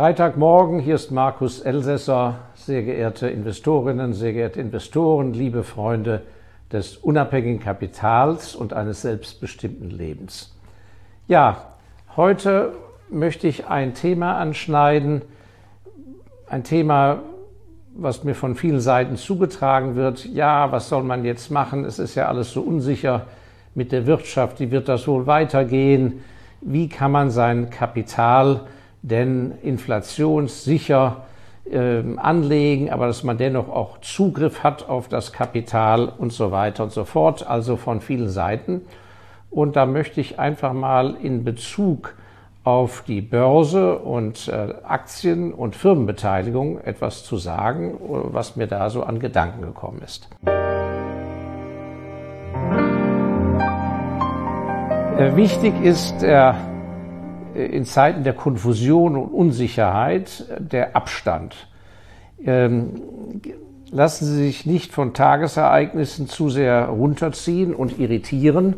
Freitagmorgen, hier ist Markus Elsässer, sehr geehrte Investorinnen, sehr geehrte Investoren, liebe Freunde des unabhängigen Kapitals und eines selbstbestimmten Lebens. Ja, heute möchte ich ein Thema anschneiden, ein Thema, was mir von vielen Seiten zugetragen wird. Ja, was soll man jetzt machen? Es ist ja alles so unsicher mit der Wirtschaft. Wie wird das wohl weitergehen? Wie kann man sein Kapital denn inflationssicher äh, anlegen, aber dass man dennoch auch Zugriff hat auf das Kapital und so weiter und so fort, also von vielen Seiten. Und da möchte ich einfach mal in Bezug auf die Börse und äh, Aktien und Firmenbeteiligung etwas zu sagen, was mir da so an Gedanken gekommen ist. Äh, wichtig ist der äh, in Zeiten der Konfusion und Unsicherheit der Abstand. Ähm, lassen Sie sich nicht von Tagesereignissen zu sehr runterziehen und irritieren,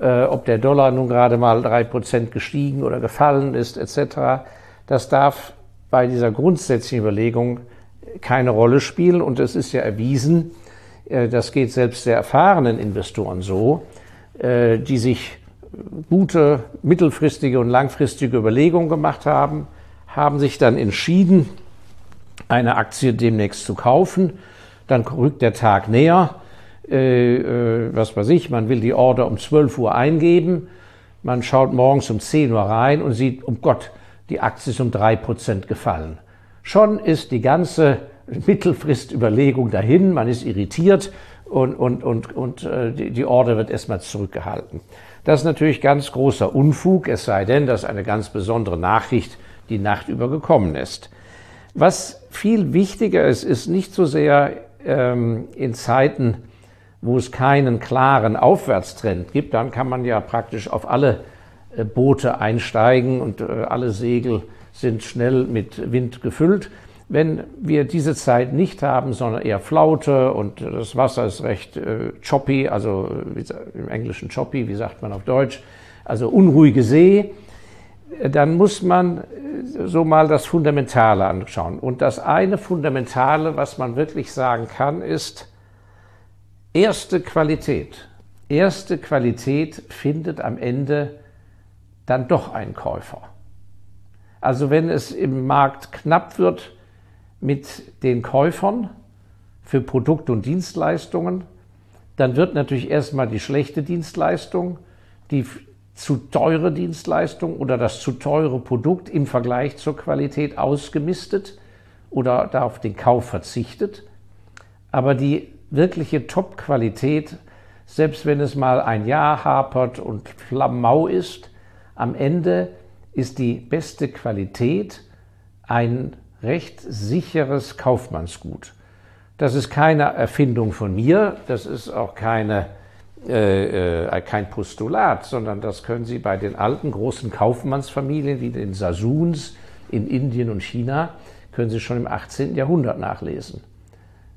äh, ob der Dollar nun gerade mal drei Prozent gestiegen oder gefallen ist, etc. Das darf bei dieser grundsätzlichen Überlegung keine Rolle spielen und es ist ja erwiesen, äh, das geht selbst sehr erfahrenen Investoren so, äh, die sich gute mittelfristige und langfristige Überlegungen gemacht haben, haben sich dann entschieden, eine Aktie demnächst zu kaufen. Dann rückt der Tag näher. Äh, äh, was weiß ich, man will die Order um 12 Uhr eingeben. Man schaut morgens um 10 Uhr rein und sieht, um Gott, die Aktie ist um 3% gefallen. Schon ist die ganze Mittelfristüberlegung dahin, man ist irritiert und, und, und, und äh, die, die Order wird erstmal zurückgehalten. Das ist natürlich ganz großer Unfug, es sei denn, dass eine ganz besondere Nachricht die Nacht über gekommen ist. Was viel wichtiger ist, ist nicht so sehr ähm, in Zeiten, wo es keinen klaren Aufwärtstrend gibt, dann kann man ja praktisch auf alle äh, Boote einsteigen und äh, alle Segel sind schnell mit Wind gefüllt. Wenn wir diese Zeit nicht haben, sondern eher Flaute und das Wasser ist recht äh, choppy, also im Englischen choppy, wie sagt man auf Deutsch, also unruhige See, dann muss man äh, so mal das Fundamentale anschauen. Und das eine Fundamentale, was man wirklich sagen kann, ist erste Qualität. Erste Qualität findet am Ende dann doch einen Käufer. Also wenn es im Markt knapp wird, mit den Käufern für Produkte und Dienstleistungen, dann wird natürlich erstmal die schlechte Dienstleistung, die zu teure Dienstleistung oder das zu teure Produkt im Vergleich zur Qualität ausgemistet oder da auf den Kauf verzichtet. Aber die wirkliche Top-Qualität, selbst wenn es mal ein Jahr hapert und flammau ist, am Ende ist die beste Qualität ein recht sicheres Kaufmannsgut. Das ist keine Erfindung von mir, das ist auch keine, äh, äh, kein Postulat, sondern das können Sie bei den alten großen Kaufmannsfamilien wie den Sasuns in Indien und China, können Sie schon im 18. Jahrhundert nachlesen,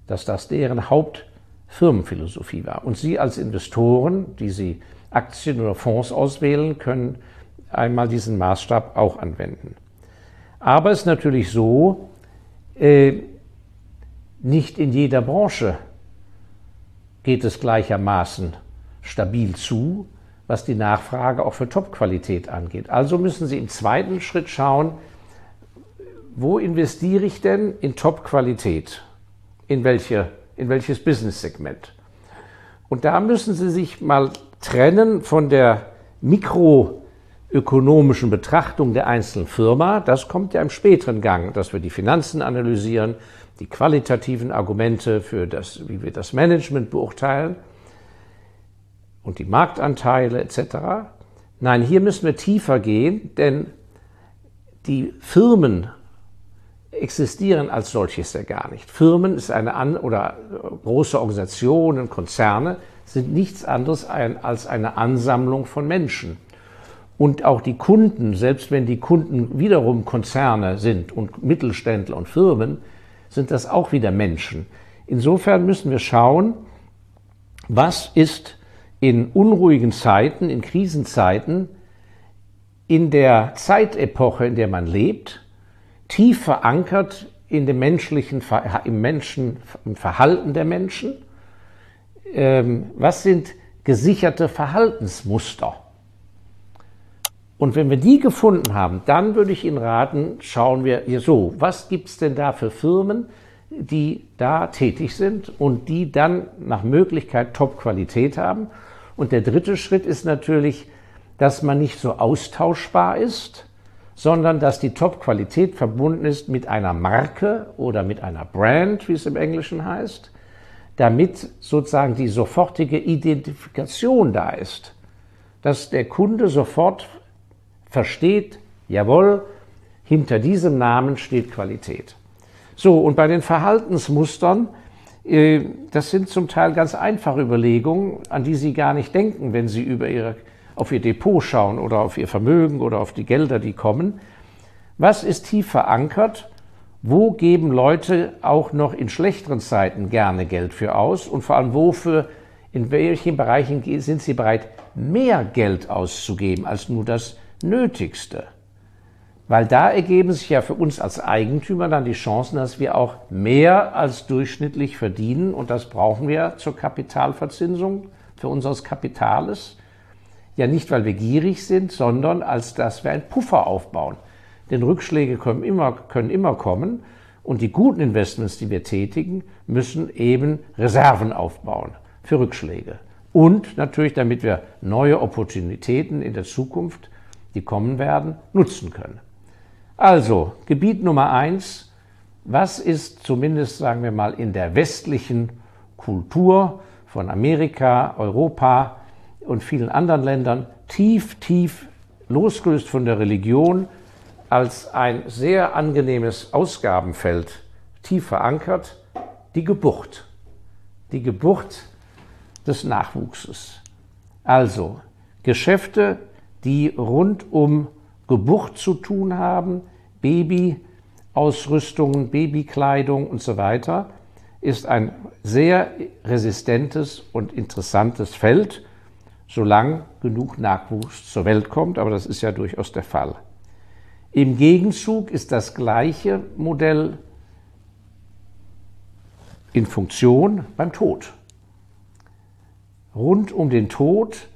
dass das deren Hauptfirmenphilosophie war. Und Sie als Investoren, die Sie Aktien oder Fonds auswählen, können einmal diesen Maßstab auch anwenden. Aber es ist natürlich so, äh, nicht in jeder Branche geht es gleichermaßen stabil zu, was die Nachfrage auch für Topqualität angeht. Also müssen Sie im zweiten Schritt schauen, wo investiere ich denn in Topqualität? In, welche, in welches Business-Segment? Und da müssen Sie sich mal trennen von der Mikro- ökonomischen Betrachtung der einzelnen Firma, das kommt ja im späteren Gang, dass wir die Finanzen analysieren, die qualitativen Argumente für das, wie wir das Management beurteilen und die Marktanteile etc. Nein, hier müssen wir tiefer gehen, denn die Firmen existieren als solches ja gar nicht. Firmen ist eine an oder große Organisationen, Konzerne sind nichts anderes als eine Ansammlung von Menschen. Und auch die Kunden, selbst wenn die Kunden wiederum Konzerne sind und Mittelständler und Firmen, sind das auch wieder Menschen. Insofern müssen wir schauen, was ist in unruhigen Zeiten, in Krisenzeiten, in der Zeitepoche, in der man lebt, tief verankert in dem menschlichen, im Menschen, im Verhalten der Menschen. Ähm, was sind gesicherte Verhaltensmuster? Und wenn wir die gefunden haben, dann würde ich Ihnen raten, schauen wir hier so, was gibt es denn da für Firmen, die da tätig sind und die dann nach Möglichkeit Top-Qualität haben. Und der dritte Schritt ist natürlich, dass man nicht so austauschbar ist, sondern dass die Top-Qualität verbunden ist mit einer Marke oder mit einer Brand, wie es im Englischen heißt, damit sozusagen die sofortige Identifikation da ist, dass der Kunde sofort versteht, jawohl, hinter diesem Namen steht Qualität. So, und bei den Verhaltensmustern, äh, das sind zum Teil ganz einfache Überlegungen, an die Sie gar nicht denken, wenn Sie über Ihre, auf Ihr Depot schauen oder auf Ihr Vermögen oder auf die Gelder, die kommen. Was ist tief verankert? Wo geben Leute auch noch in schlechteren Zeiten gerne Geld für aus? Und vor allem wofür, in welchen Bereichen sind Sie bereit, mehr Geld auszugeben als nur das Nötigste. Weil da ergeben sich ja für uns als Eigentümer dann die Chancen, dass wir auch mehr als durchschnittlich verdienen. Und das brauchen wir zur Kapitalverzinsung für unseres Kapitales. Ja nicht, weil wir gierig sind, sondern als dass wir einen Puffer aufbauen. Denn Rückschläge können immer, können immer kommen. Und die guten Investments, die wir tätigen, müssen eben Reserven aufbauen für Rückschläge. Und natürlich, damit wir neue Opportunitäten in der Zukunft die kommen werden, nutzen können. Also, Gebiet Nummer eins, was ist zumindest, sagen wir mal, in der westlichen Kultur von Amerika, Europa und vielen anderen Ländern tief, tief losgelöst von der Religion als ein sehr angenehmes Ausgabenfeld tief verankert, die Geburt. Die Geburt des Nachwuchses. Also Geschäfte, die rund um Geburt zu tun haben, Babyausrüstungen, Babykleidung und so weiter, ist ein sehr resistentes und interessantes Feld, solange genug Nachwuchs zur Welt kommt, aber das ist ja durchaus der Fall. Im Gegenzug ist das gleiche Modell in Funktion beim Tod. Rund um den Tod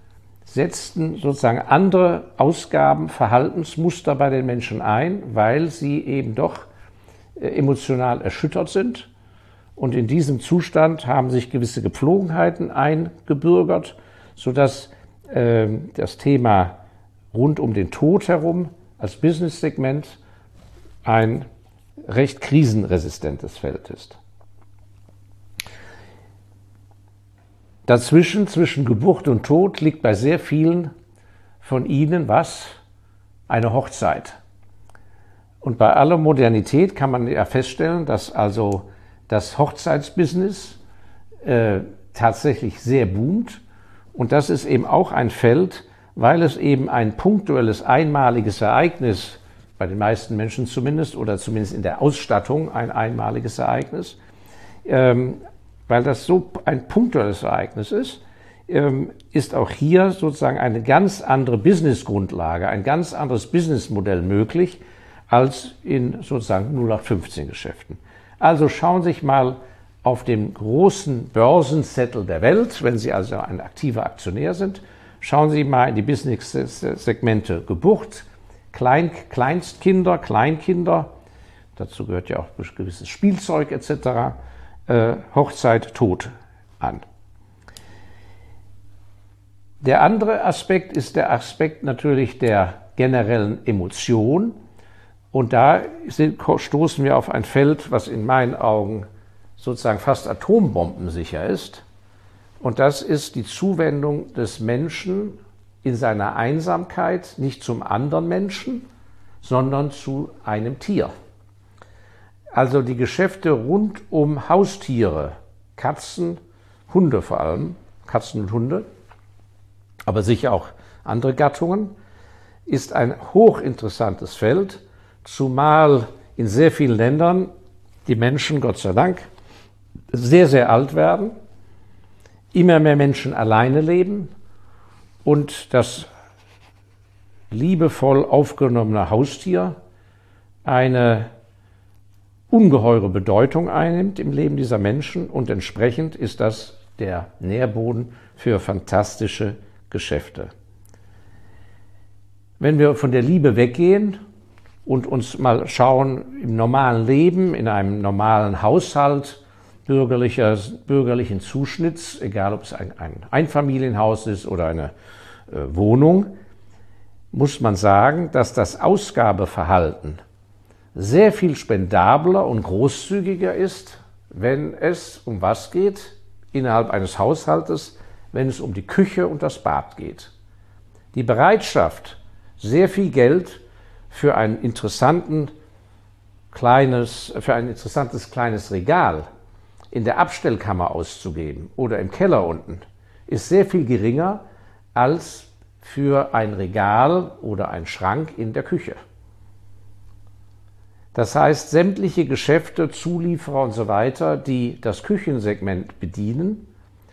setzten sozusagen andere Ausgaben, Verhaltensmuster bei den Menschen ein, weil sie eben doch äh, emotional erschüttert sind. Und in diesem Zustand haben sich gewisse Gepflogenheiten eingebürgert, sodass äh, das Thema rund um den Tod herum als Business-Segment ein recht krisenresistentes Feld ist. Dazwischen, zwischen Geburt und Tod, liegt bei sehr vielen von ihnen was? Eine Hochzeit. Und bei aller Modernität kann man ja feststellen, dass also das Hochzeitsbusiness äh, tatsächlich sehr boomt. Und das ist eben auch ein Feld, weil es eben ein punktuelles, einmaliges Ereignis, bei den meisten Menschen zumindest, oder zumindest in der Ausstattung ein einmaliges Ereignis, ähm, weil das so ein punktuelles Ereignis ist, ähm, ist auch hier sozusagen eine ganz andere Businessgrundlage, ein ganz anderes Businessmodell möglich als in sozusagen 0815 Geschäften. Also schauen Sie sich mal auf dem großen Börsenzettel der Welt, wenn Sie also ein aktiver Aktionär sind, schauen Sie mal in die Business-Segmente Geburt, Klein, Kleinstkinder, Kleinkinder, dazu gehört ja auch gewisses Spielzeug etc., äh, Hochzeit, Tod an. Der andere Aspekt ist der Aspekt natürlich der generellen Emotion. Und da sind, stoßen wir auf ein Feld, was in meinen Augen sozusagen fast atombombensicher ist. Und das ist die Zuwendung des Menschen in seiner Einsamkeit nicht zum anderen Menschen, sondern zu einem Tier. Also die Geschäfte rund um Haustiere, Katzen, Hunde vor allem, Katzen und Hunde, aber sicher auch andere Gattungen, ist ein hochinteressantes Feld, zumal in sehr vielen Ländern die Menschen, Gott sei Dank, sehr, sehr alt werden, immer mehr Menschen alleine leben und das liebevoll aufgenommene Haustier eine ungeheure Bedeutung einnimmt im Leben dieser Menschen und entsprechend ist das der Nährboden für fantastische Geschäfte. Wenn wir von der Liebe weggehen und uns mal schauen im normalen Leben, in einem normalen Haushalt, bürgerlicher, bürgerlichen Zuschnitts, egal ob es ein, ein Einfamilienhaus ist oder eine äh, Wohnung, muss man sagen, dass das Ausgabeverhalten sehr viel spendabler und großzügiger ist, wenn es um was geht innerhalb eines Haushaltes, wenn es um die Küche und das Bad geht. Die Bereitschaft, sehr viel Geld für ein interessanten kleines, für ein interessantes kleines Regal in der Abstellkammer auszugeben oder im Keller unten, ist sehr viel geringer als für ein Regal oder ein Schrank in der Küche. Das heißt, sämtliche Geschäfte, Zulieferer und so weiter, die das Küchensegment bedienen,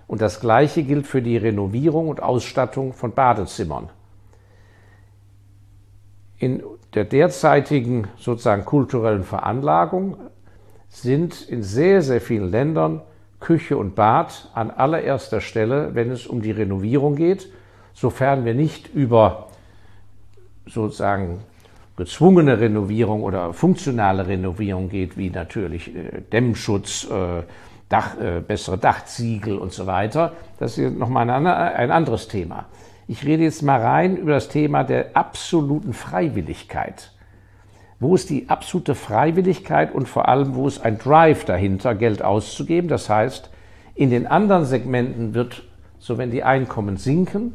und das Gleiche gilt für die Renovierung und Ausstattung von Badezimmern. In der derzeitigen sozusagen kulturellen Veranlagung sind in sehr, sehr vielen Ländern Küche und Bad an allererster Stelle, wenn es um die Renovierung geht, sofern wir nicht über sozusagen gezwungene Renovierung oder funktionale Renovierung geht, wie natürlich äh, Dämmschutz, äh, Dach, äh, bessere Dachziegel und so weiter. Das ist nochmal ein, ein anderes Thema. Ich rede jetzt mal rein über das Thema der absoluten Freiwilligkeit. Wo ist die absolute Freiwilligkeit und vor allem, wo ist ein Drive dahinter, Geld auszugeben? Das heißt, in den anderen Segmenten wird, so wenn die Einkommen sinken,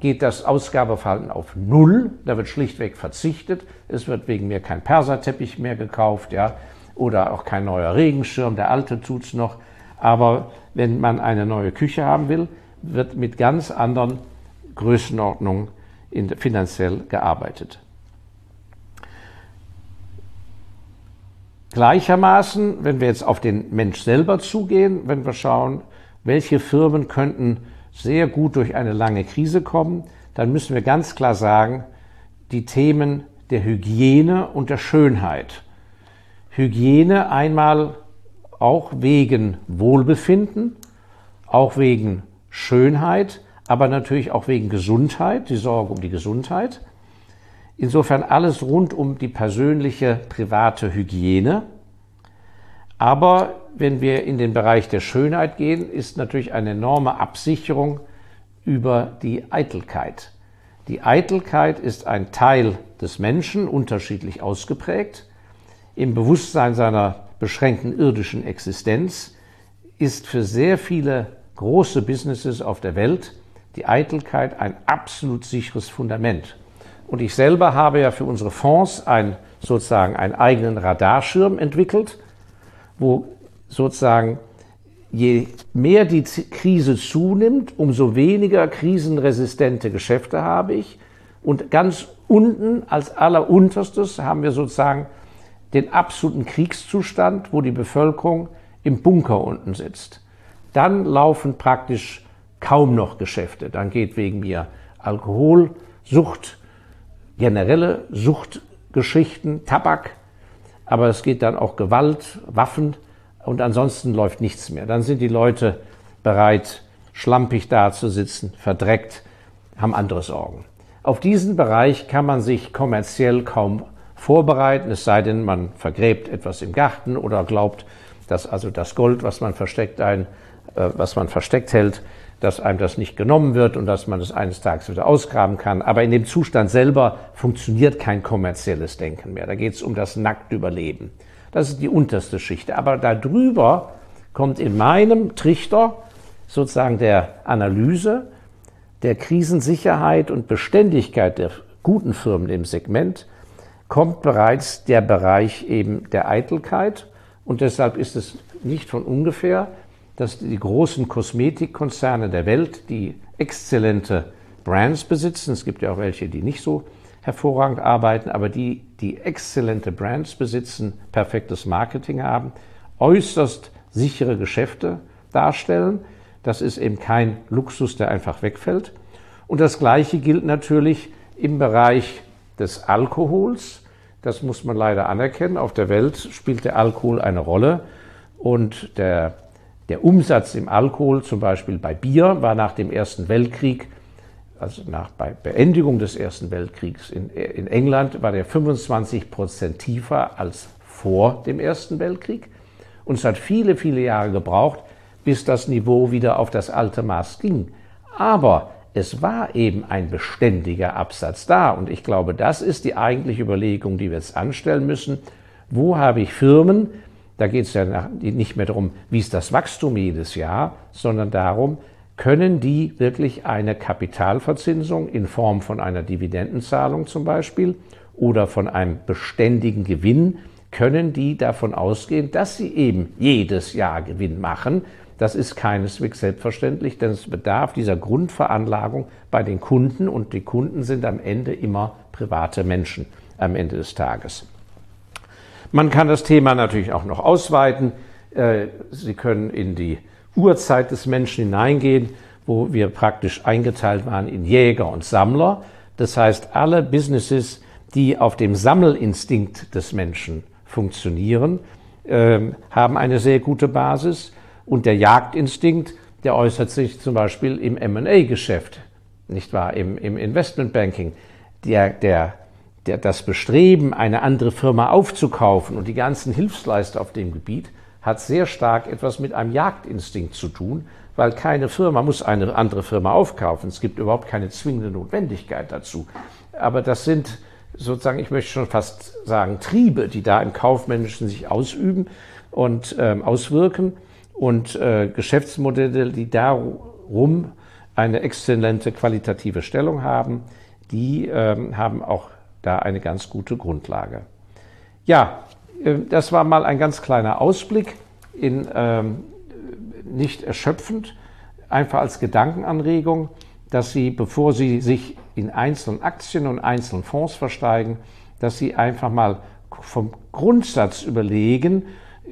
geht das Ausgabeverhalten auf Null. Da wird schlichtweg verzichtet. Es wird wegen mir kein Perserteppich mehr gekauft, ja, oder auch kein neuer Regenschirm. Der alte tut's noch. Aber wenn man eine neue Küche haben will, wird mit ganz anderen Größenordnungen finanziell gearbeitet. Gleichermaßen, wenn wir jetzt auf den Mensch selber zugehen, wenn wir schauen, welche Firmen könnten sehr gut durch eine lange Krise kommen, dann müssen wir ganz klar sagen, die Themen der Hygiene und der Schönheit. Hygiene einmal auch wegen Wohlbefinden, auch wegen Schönheit, aber natürlich auch wegen Gesundheit, die Sorge um die Gesundheit. Insofern alles rund um die persönliche, private Hygiene. Aber wenn wir in den Bereich der Schönheit gehen, ist natürlich eine enorme Absicherung über die Eitelkeit. Die Eitelkeit ist ein Teil des Menschen, unterschiedlich ausgeprägt. Im Bewusstsein seiner beschränkten irdischen Existenz ist für sehr viele große Businesses auf der Welt die Eitelkeit ein absolut sicheres Fundament. Und ich selber habe ja für unsere Fonds ein, sozusagen einen eigenen Radarschirm entwickelt, wo sozusagen je mehr die Krise zunimmt, umso weniger krisenresistente Geschäfte habe ich. Und ganz unten als allerunterstes haben wir sozusagen den absoluten Kriegszustand, wo die Bevölkerung im Bunker unten sitzt. Dann laufen praktisch kaum noch Geschäfte. Dann geht wegen mir Alkohol, Sucht, generelle Suchtgeschichten, Tabak, aber es geht dann auch Gewalt, Waffen und ansonsten läuft nichts mehr. Dann sind die Leute bereit, schlampig dazusitzen, verdreckt, haben andere Sorgen. Auf diesen Bereich kann man sich kommerziell kaum vorbereiten, es sei denn, man vergräbt etwas im Garten oder glaubt, dass also das Gold, was man versteckt, ein, äh, was man versteckt hält, dass einem das nicht genommen wird und dass man es eines Tages wieder ausgraben kann. Aber in dem Zustand selber funktioniert kein kommerzielles Denken mehr. Da geht es um das nackte Überleben. Das ist die unterste Schicht. Aber darüber kommt in meinem Trichter sozusagen der Analyse der Krisensicherheit und Beständigkeit der guten Firmen im Segment kommt bereits der Bereich eben der Eitelkeit. Und deshalb ist es nicht von ungefähr, dass die großen Kosmetikkonzerne der Welt, die exzellente Brands besitzen, es gibt ja auch welche, die nicht so hervorragend arbeiten, aber die, die exzellente Brands besitzen, perfektes Marketing haben, äußerst sichere Geschäfte darstellen. Das ist eben kein Luxus, der einfach wegfällt. Und das Gleiche gilt natürlich im Bereich des Alkohols. Das muss man leider anerkennen. Auf der Welt spielt der Alkohol eine Rolle und der, der Umsatz im Alkohol, zum Beispiel bei Bier, war nach dem Ersten Weltkrieg, also nach Beendigung des Ersten Weltkriegs in, in England, war der 25 Prozent tiefer als vor dem Ersten Weltkrieg. Und es hat viele, viele Jahre gebraucht, bis das Niveau wieder auf das alte Maß ging. Aber es war eben ein beständiger Absatz da. Und ich glaube, das ist die eigentliche Überlegung, die wir jetzt anstellen müssen. Wo habe ich Firmen? Da geht es ja nicht mehr darum, wie ist das Wachstum jedes Jahr, sondern darum, können die wirklich eine Kapitalverzinsung in Form von einer Dividendenzahlung zum Beispiel oder von einem beständigen Gewinn, können die davon ausgehen, dass sie eben jedes Jahr Gewinn machen das ist keineswegs selbstverständlich, denn es bedarf dieser Grundveranlagung bei den Kunden und die Kunden sind am Ende immer private Menschen am Ende des Tages. Man kann das Thema natürlich auch noch ausweiten. Äh, Sie können in die Urzeit des Menschen hineingehen, wo wir praktisch eingeteilt waren in Jäger und Sammler. Das heißt, alle Businesses, die auf dem Sammelinstinkt des Menschen funktionieren, ähm, haben eine sehr gute Basis. Und der Jagdinstinkt, der äußert sich zum Beispiel im MA-Geschäft, nicht wahr, im, im Investmentbanking. Der, der, der, das Bestreben, eine andere Firma aufzukaufen und die ganzen Hilfsleister auf dem Gebiet hat sehr stark etwas mit einem Jagdinstinkt zu tun, weil keine Firma muss eine andere Firma aufkaufen. Es gibt überhaupt keine zwingende Notwendigkeit dazu. Aber das sind sozusagen, ich möchte schon fast sagen, Triebe, die da im Kaufmännischen sich ausüben und ähm, auswirken und äh, Geschäftsmodelle, die darum eine exzellente qualitative Stellung haben, die ähm, haben auch da eine ganz gute Grundlage. Ja, äh, das war mal ein ganz kleiner Ausblick in ähm, nicht erschöpfend, einfach als Gedankenanregung, dass Sie, bevor Sie sich in einzelnen Aktien und einzelnen Fonds versteigen, dass Sie einfach mal vom Grundsatz überlegen,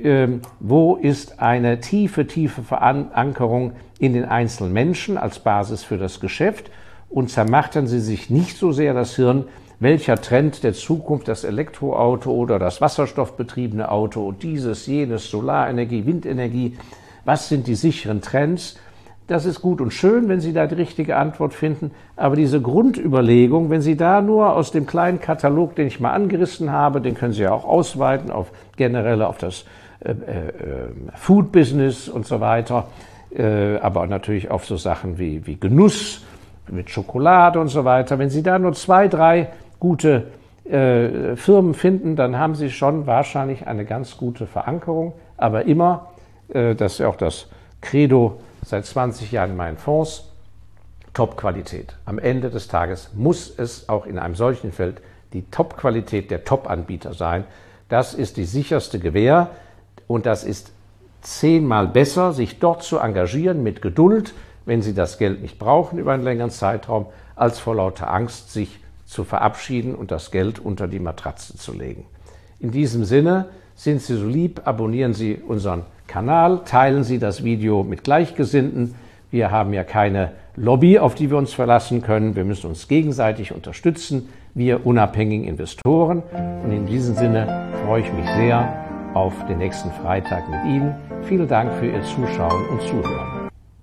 ähm, wo ist eine tiefe, tiefe Verankerung in den einzelnen Menschen als Basis für das Geschäft? Und zermachtern Sie sich nicht so sehr das Hirn, welcher Trend der Zukunft das Elektroauto oder das wasserstoffbetriebene Auto und dieses, jenes, Solarenergie, Windenergie, was sind die sicheren Trends? Das ist gut und schön, wenn Sie da die richtige Antwort finden, aber diese Grundüberlegung, wenn Sie da nur aus dem kleinen Katalog, den ich mal angerissen habe, den können Sie ja auch ausweiten auf generell auf das äh, äh, Food Business und so weiter, äh, aber natürlich auf so Sachen wie, wie Genuss mit Schokolade und so weiter. Wenn Sie da nur zwei, drei gute äh, Firmen finden, dann haben Sie schon wahrscheinlich eine ganz gute Verankerung, aber immer, äh, das ist ja auch das Credo seit 20 Jahren in meinen Fonds, Top-Qualität. Am Ende des Tages muss es auch in einem solchen Feld die Top-Qualität der Top-Anbieter sein. Das ist die sicherste Gewähr. Und das ist zehnmal besser, sich dort zu engagieren mit Geduld, wenn Sie das Geld nicht brauchen über einen längeren Zeitraum, als vor lauter Angst sich zu verabschieden und das Geld unter die Matratze zu legen. In diesem Sinne, sind Sie so lieb, abonnieren Sie unseren Kanal, teilen Sie das Video mit Gleichgesinnten. Wir haben ja keine Lobby, auf die wir uns verlassen können. Wir müssen uns gegenseitig unterstützen, wir unabhängigen Investoren. Und in diesem Sinne freue ich mich sehr auf den nächsten Freitag mit Ihnen. Vielen Dank für Ihr Zuschauen und Zuhören.